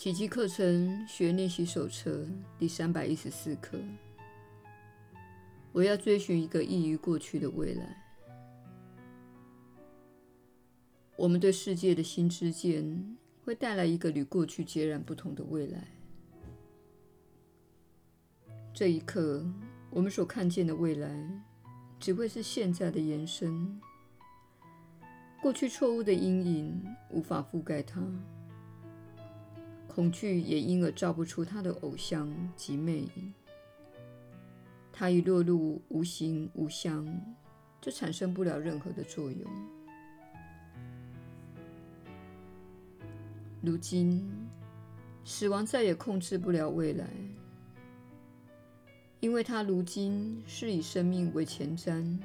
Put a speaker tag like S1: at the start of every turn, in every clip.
S1: 奇迹课程学练习手册第三百一十四课。我要追寻一个异于过去的未来。我们对世界的新知见会带来一个与过去截然不同的未来。这一刻，我们所看见的未来只会是现在的延伸。过去错误的阴影无法覆盖它。恐惧也因而照不出他的偶像及魅影。它一落入无形无相，就产生不了任何的作用。如今，死亡再也控制不了未来，因为他如今是以生命为前瞻。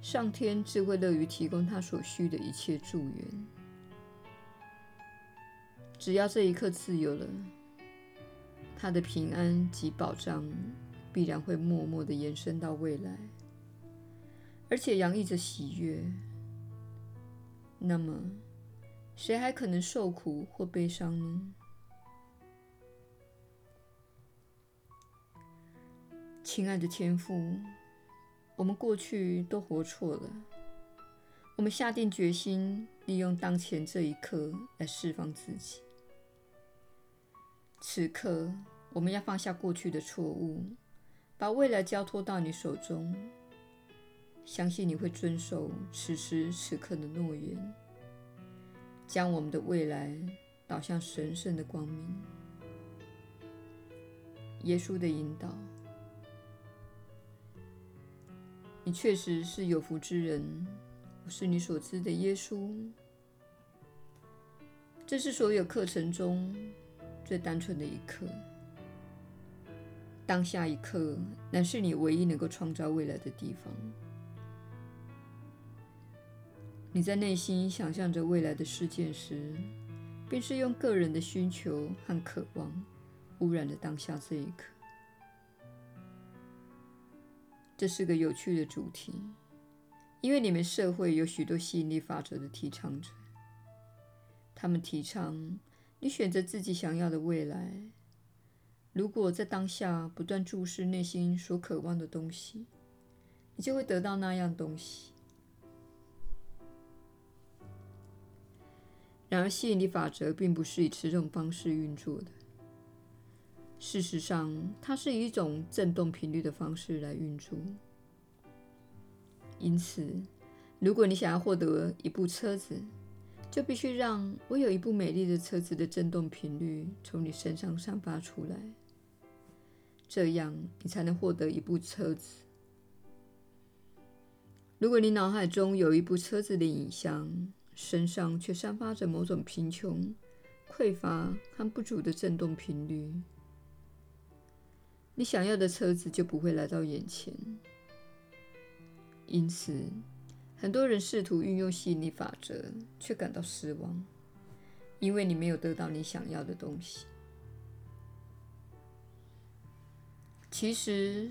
S1: 上天自会乐于提供他所需的一切助缘。只要这一刻自由了，他的平安及保障必然会默默地延伸到未来，而且洋溢着喜悦。那么，谁还可能受苦或悲伤呢？亲爱的天父，我们过去都活错了，我们下定决心，利用当前这一刻来释放自己。此刻，我们要放下过去的错误，把未来交托到你手中。相信你会遵守此时此刻的诺言，将我们的未来导向神圣的光明。耶稣的引导，你确实是有福之人。我是你所知的耶稣。这是所有课程中。最单纯的一刻，当下一刻，乃是你唯一能够创造未来的地方。你在内心想象着未来的事件时，便是用个人的需求和渴望污染了当下这一刻。这是个有趣的主题，因为你们社会有许多吸引力法则的提倡者，他们提倡。你选择自己想要的未来。如果在当下不断注视内心所渴望的东西，你就会得到那样东西。然而，吸引力法则并不是以此种方式运作的。事实上，它是以一种振动频率的方式来运作。因此，如果你想要获得一部车子，就必须让我有一部美丽的车子的振动频率从你身上散发出来，这样你才能获得一部车子。如果你脑海中有一部车子的影像，身上却散发着某种贫穷、匮乏和不足的振动频率，你想要的车子就不会来到眼前。因此，很多人试图运用吸引力法则，却感到失望，因为你没有得到你想要的东西。其实，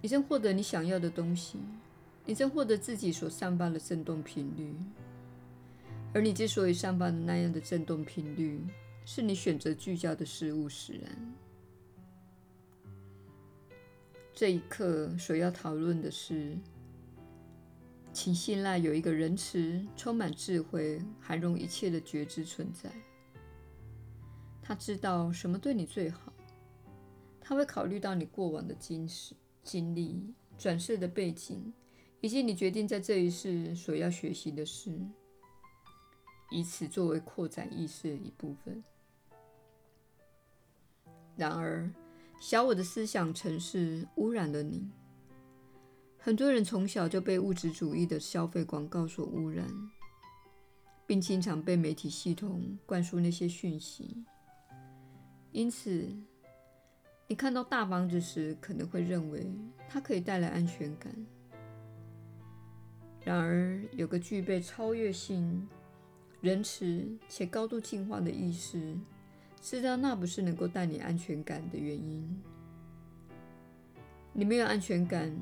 S1: 你正获得你想要的东西，你正获得自己所散发的振动频率。而你之所以散发的那样的振动频率，是你选择聚焦的事物使然。这一刻所要讨论的是。请信赖有一个仁慈、充满智慧、涵容一切的觉知存在。他知道什么对你最好。他会考虑到你过往的经史、经历、转世的背景，以及你决定在这一世所要学习的事，以此作为扩展意识的一部分。然而，小我的思想程式污染了你。很多人从小就被物质主义的消费广告所污染，并经常被媒体系统灌输那些讯息。因此，你看到大房子时，可能会认为它可以带来安全感。然而，有个具备超越性、仁慈且高度进化的意识，知道那不是能够带你安全感的原因。你没有安全感。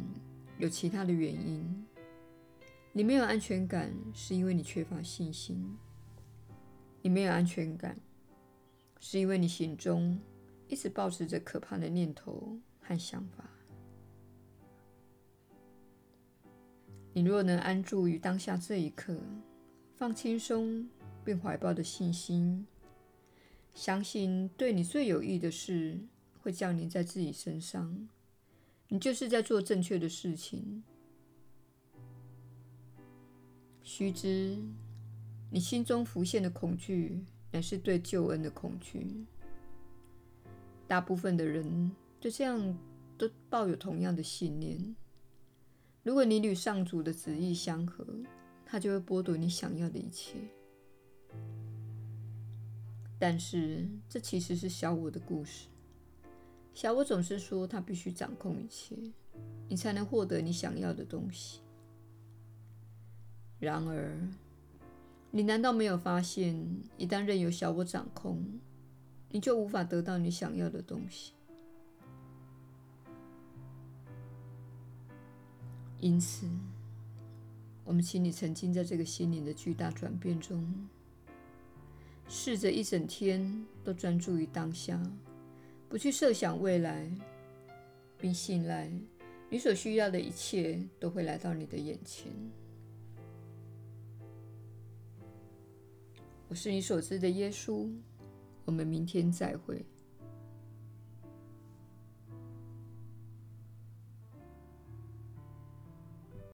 S1: 有其他的原因，你没有安全感，是因为你缺乏信心。你没有安全感，是因为你心中一直抱持着可怕的念头和想法。你若能安住于当下这一刻，放轻松，并怀抱的信心，相信对你最有益的事会降临在自己身上，你就是在做正确的事情。须知，你心中浮现的恐惧，乃是对救恩的恐惧。大部分的人对这样都抱有同样的信念。如果你与上主的旨意相合，他就会剥夺你想要的一切。但是，这其实是小我的故事。小我总是说他必须掌控一切，你才能获得你想要的东西。然而，你难道没有发现，一旦任由小我掌控，你就无法得到你想要的东西？因此，我们请你沉浸在这个心灵的巨大转变中，试着一整天都专注于当下，不去设想未来，并信赖你所需要的一切都会来到你的眼前。我是你所知的耶稣，我们明天再会。